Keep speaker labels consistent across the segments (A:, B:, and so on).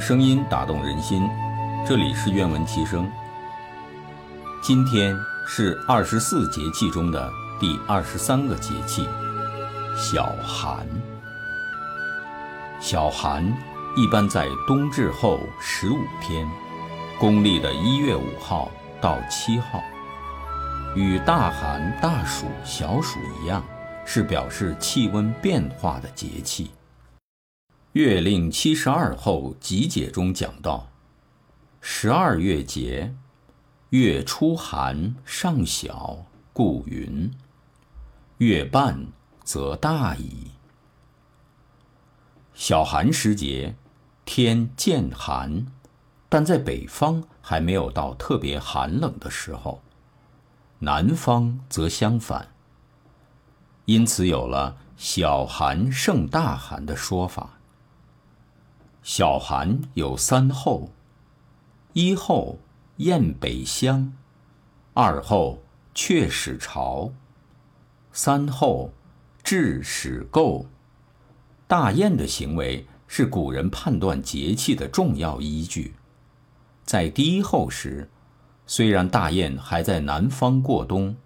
A: 声音打动人心，这里是愿闻其声。今天是二十四节气中的第二十三个节气——小寒。小寒一般在冬至后十五天，公历的一月五号到七号，与大寒、大暑、小暑一样，是表示气温变化的节气。《月令七十二候集解》中讲到：“十二月节，月初寒尚小，故云；月半则大矣。”小寒时节，天渐寒，但在北方还没有到特别寒冷的时候，南方则相反，因此有了“小寒胜大寒”的说法。小寒有三候：一候雁北乡，二候雀始巢，三候雉始构。大雁的行为是古人判断节气的重要依据。在第一候时，虽然大雁还在南方过冬，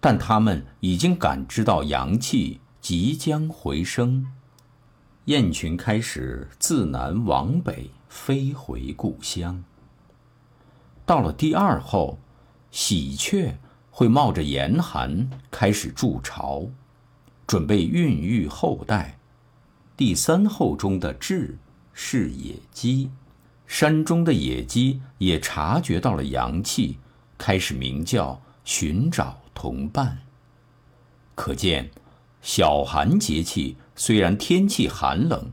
A: 但它们已经感知到阳气即将回升。雁群开始自南往北飞回故乡。到了第二候，喜鹊会冒着严寒开始筑巢，准备孕育后代。第三候中的雉是野鸡，山中的野鸡也察觉到了阳气，开始鸣叫，寻找同伴。可见，小寒节气。虽然天气寒冷，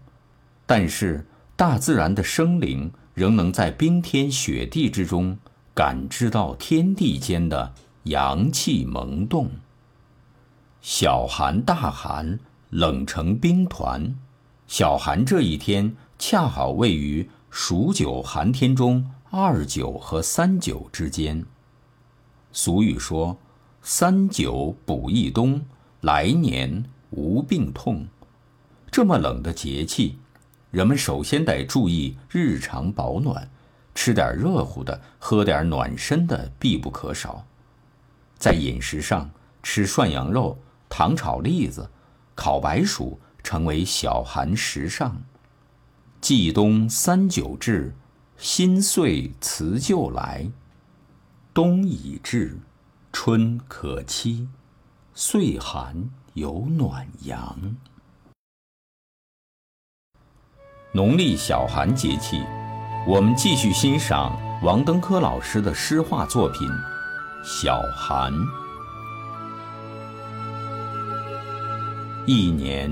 A: 但是大自然的生灵仍能在冰天雪地之中感知到天地间的阳气萌动。小寒、大寒，冷成冰团。小寒这一天恰好位于数九寒天中二九和三九之间。俗语说：“三九补一冬，来年无病痛。”这么冷的节气，人们首先得注意日常保暖，吃点热乎的，喝点暖身的必不可少。在饮食上，吃涮羊肉、糖炒栗子、烤白薯成为小寒时尚。季冬三九至，新岁辞旧来。冬已至，春可期，岁寒有暖阳。农历小寒节气，我们继续欣赏王登科老师的诗画作品《小寒》。一年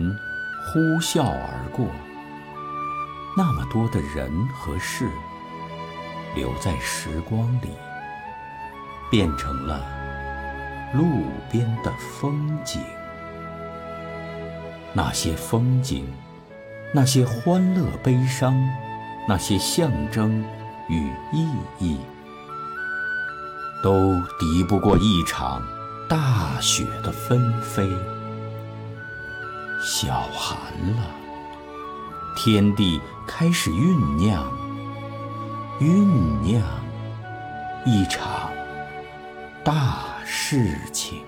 A: 呼啸而过，那么多的人和事，留在时光里，变成了路边的风景。那些风景。那些欢乐、悲伤，那些象征与意义，都敌不过一场大雪的纷飞。小寒了，天地开始酝酿，酝酿一场大事情。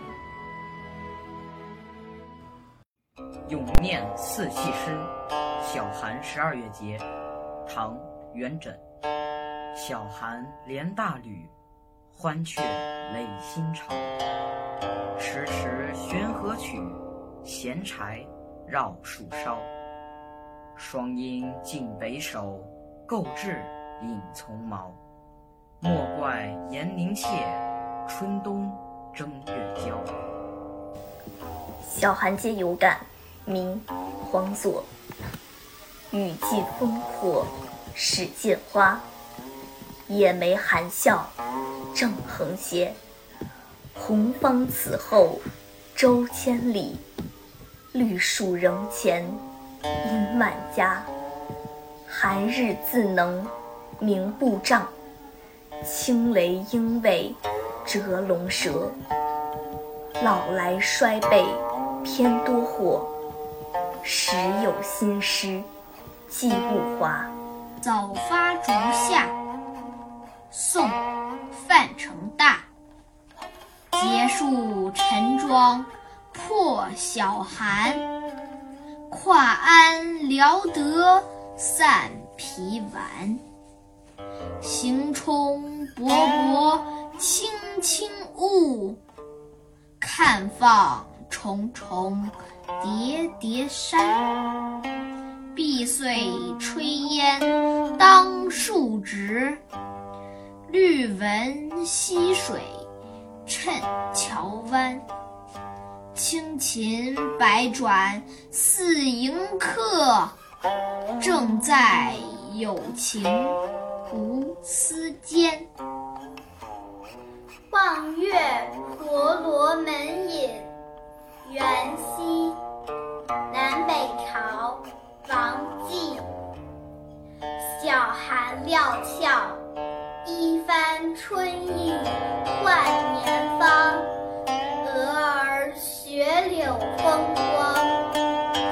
B: 咏念四气诗。小寒十二月节，唐·元稹。小寒连大吕，欢雀累新巢。时时悬河曲，闲柴绕树梢。双鹰尽北首，构置引丛毛。莫怪严凝切，春冬正月交。
C: 小寒节有感，明·黄佐。雨季风阔，始见花。野梅含笑，正横斜。红芳此后周千里，绿树仍前阴万家。寒日自能明布帐，清雷应为蛰龙蛇。老来衰备偏多祸，时有新诗。寄物华，
D: 早发竹下，宋·范成大。结束陈庄破晓寒，跨鞍聊得散疲晚。行冲勃勃清清雾，看放重重叠叠山。碧碎炊烟当树直，绿纹溪水衬桥湾。轻琴百转似迎客，正在有情无私间。
E: 望月婆罗门引，元夕，料峭，一番春意换年芳。蛾儿雪柳风光，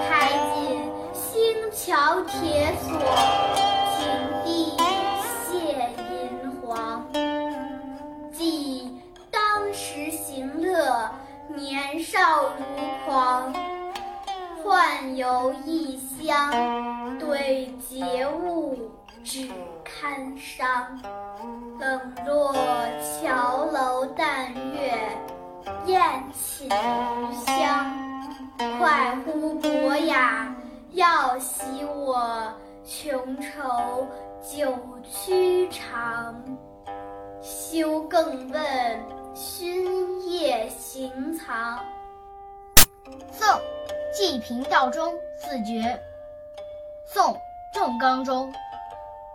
E: 开尽星桥铁锁，平地谢银黄。记当时行乐，年少如狂。宦游异乡，对节物只堪伤。冷落桥楼淡月，宴寝余香。快呼伯雅，要洗我穷愁九曲长。休更问，勋业行藏。
D: 宋《济平道中四绝》宋·郑刚中。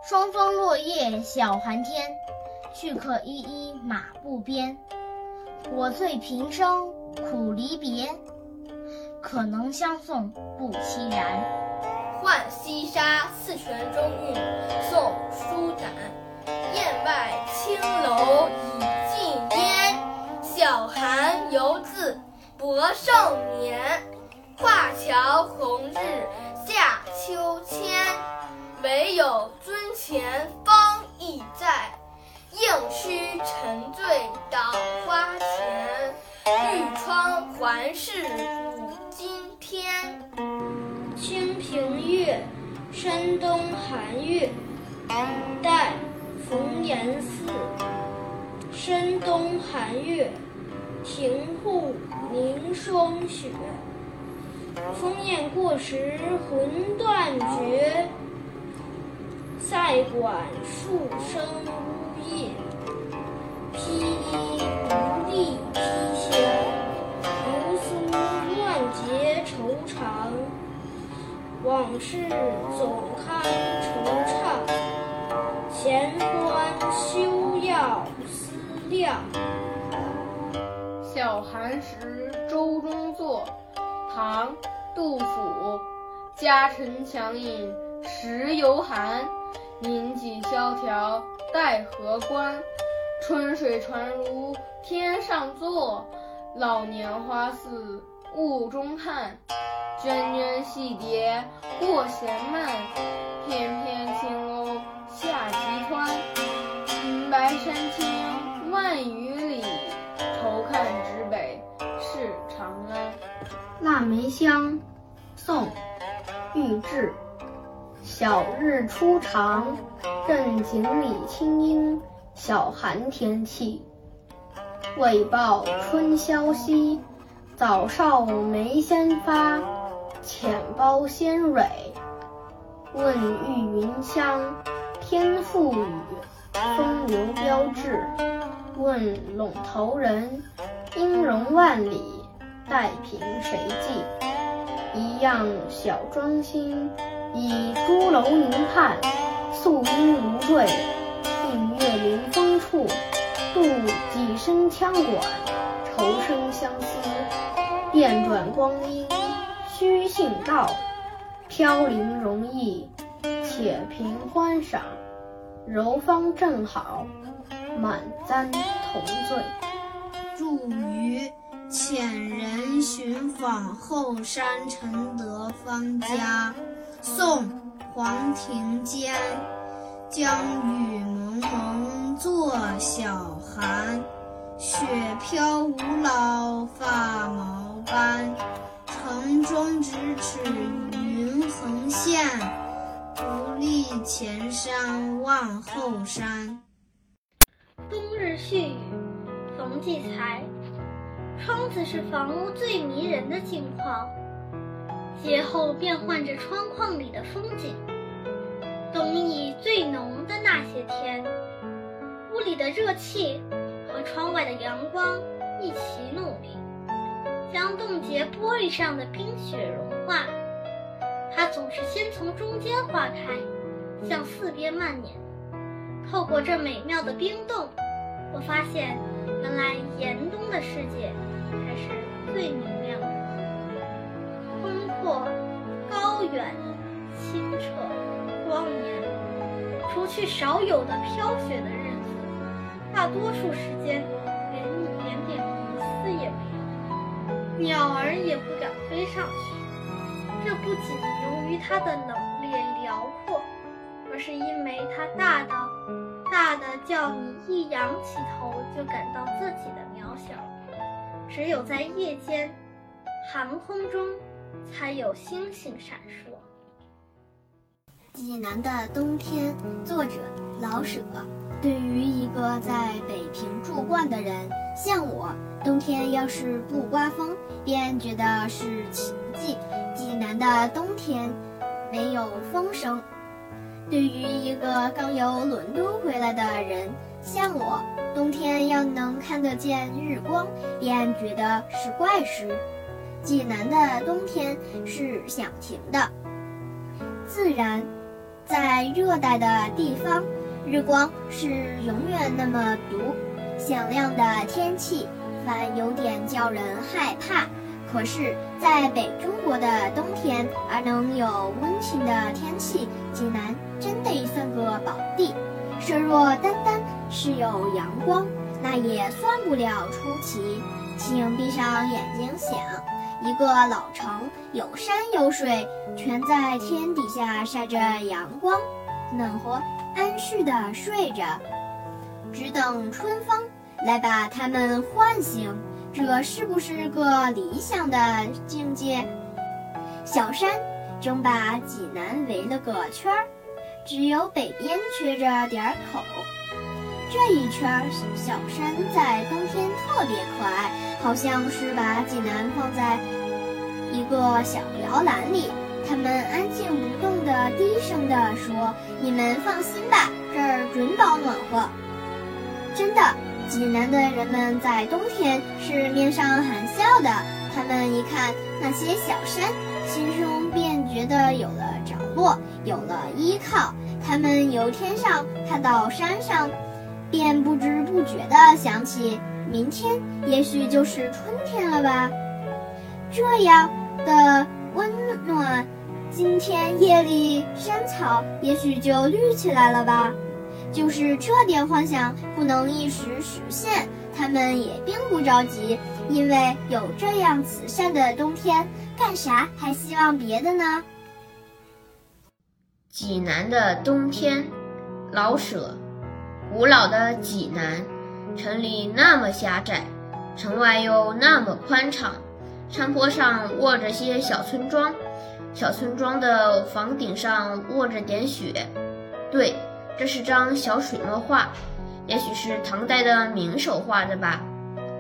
D: 霜风落叶晓寒天，去客依依马不边。我醉平生苦离别，可能相送不期然。
F: 《浣溪沙·四泉中韵》宋·舒展。雁外青楼已尽烟，晓寒犹自博盛年。画桥红日下秋千，唯有尊前方意在，应须沉醉捣花前。绿窗环视五更天。
G: 《清平乐·山东寒月》代冯延巳。山东寒月，庭户凝霜雪。风雁过时魂断绝，塞管数声呜咽。披衣不立披香，流苏乱结愁肠。往事总堪惆怅，前关休要思量。
H: 小寒时舟中坐，唐·杜甫。家臣强饮时犹寒，民计萧条待河关。春水船如天上坐，老年花似雾中看。涓涓细蝶过闲慢，翩翩轻鸥下急湍。云白山青万余里，愁看直北是长安。
I: 腊梅香，宋·玉质。晓日初长，正井里清音。晓寒天气，为报春宵息。早少梅先发，浅苞先蕊。问玉云香，天复雨，风流标致。问陇头人，音容万里，待凭谁记？一样小庄心，倚朱楼凝盼，素衣如坠。映月临风处，度几声羌管，愁生相思。变转光阴须信道，飘零容易，且凭欢赏。柔芳正好，满簪同醉。
J: 祝于遣人寻访后山承德方家。宋·黄庭坚。江雨蒙蒙作晓寒，雪飘吴老发毛斑。城中咫尺云横线，不立前山望后山。
G: 冬日絮语，冯骥才。窗子是房屋最迷人的镜框，节后变换着窗框里的风景。冬意最浓的那些天，屋里的热气和窗外的阳光一起努力，将冻结玻璃上的冰雪融化。它总是先从中间化开，向四边蔓延。透过这美妙的冰冻，我发现，原来严去少有的飘雪的日子，大多数时间连一点点云丝也没有，鸟儿也不敢飞上去。这不仅由于它的冷冽辽阔，而是因为它大的，大的叫你一仰起头就感到自己的渺小。只有在夜间，寒空中，才有星星闪烁。
K: 济南的冬天，作者老舍。对于一个在北平住惯的人，像我，冬天要是不刮风，便觉得是奇迹。济南的冬天没有风声。对于一个刚由伦敦回来的人，像我，冬天要能看得见日光，便觉得是怪事。济南的冬天是响晴的，自然。在热带的地方，日光是永远那么毒、响亮的天气，反有点叫人害怕。可是，在北中国的冬天，而能有温情的天气，济南真得算个宝地。设若单单是有阳光，那也算不了出奇。请闭上眼睛想。一个老城，有山有水，全在天底下晒着阳光，暖和安适的睡着，只等春风来把它们唤醒。这是不是个理想的境界？小山正把济南围了个圈儿，只有北边缺着点口。这一圈小山在冬天特别可爱，好像是把济南放在一个小摇篮里。他们安静不动地低声地说：“你们放心吧，这儿准保暖和。”真的，济南的人们在冬天是面上含笑的。他们一看那些小山，心中便觉得有了着落，有了依靠。他们由天上看到山上。便不知不觉地想起，明天也许就是春天了吧？这样的温暖，今天夜里山草也许就绿起来了吧？就是这点幻想不能一时实现，他们也并不着急，因为有这样慈善的冬天，干啥还希望别的呢？
L: 济南的冬天，老舍。古老的济南，城里那么狭窄，城外又那么宽敞。山坡上卧着些小村庄，小村庄的房顶上卧着点雪。对，这是张小水墨画，也许是唐代的名手画的吧。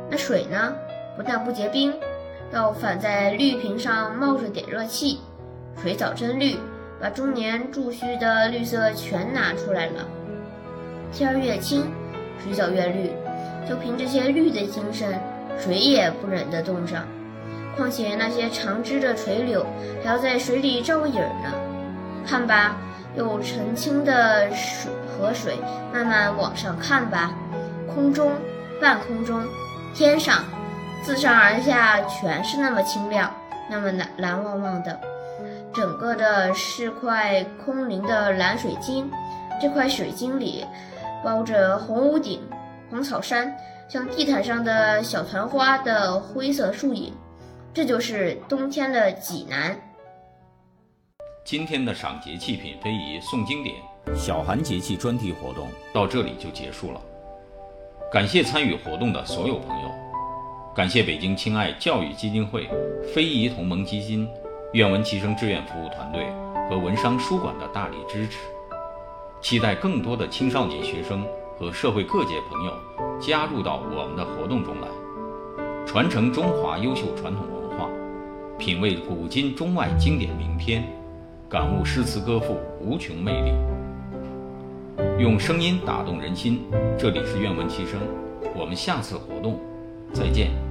L: 那水呢，不但不结冰，倒反在绿瓶上冒着点热气。水藻真绿，把中年贮蓄的绿色全拿出来了。天儿越清，水藻越绿，就凭这些绿的精神，谁也不忍得冻上。况且那些长枝的垂柳还要在水里照个影呢。看吧，有澄清的水河水慢慢往上看吧，空中、半空中、天上，自上而下全是那么清亮，那么蓝蓝汪汪的，整个的是块空灵的蓝水晶。这块水晶里。包着红屋顶、红草山，像地毯上的小团花的灰色树影，这就是冬天的济南。
A: 今天的赏节气品非遗诵经典小寒节气专题活动到这里就结束了。感谢参与活动的所有朋友，感谢北京亲爱教育基金会、非遗同盟基金、愿闻其声志愿服务团队和文商书馆的大力支持。期待更多的青少年学生和社会各界朋友加入到我们的活动中来，传承中华优秀传统文化，品味古今中外经典名篇，感悟诗词歌赋无穷魅力。用声音打动人心，这里是愿闻其声，我们下次活动再见。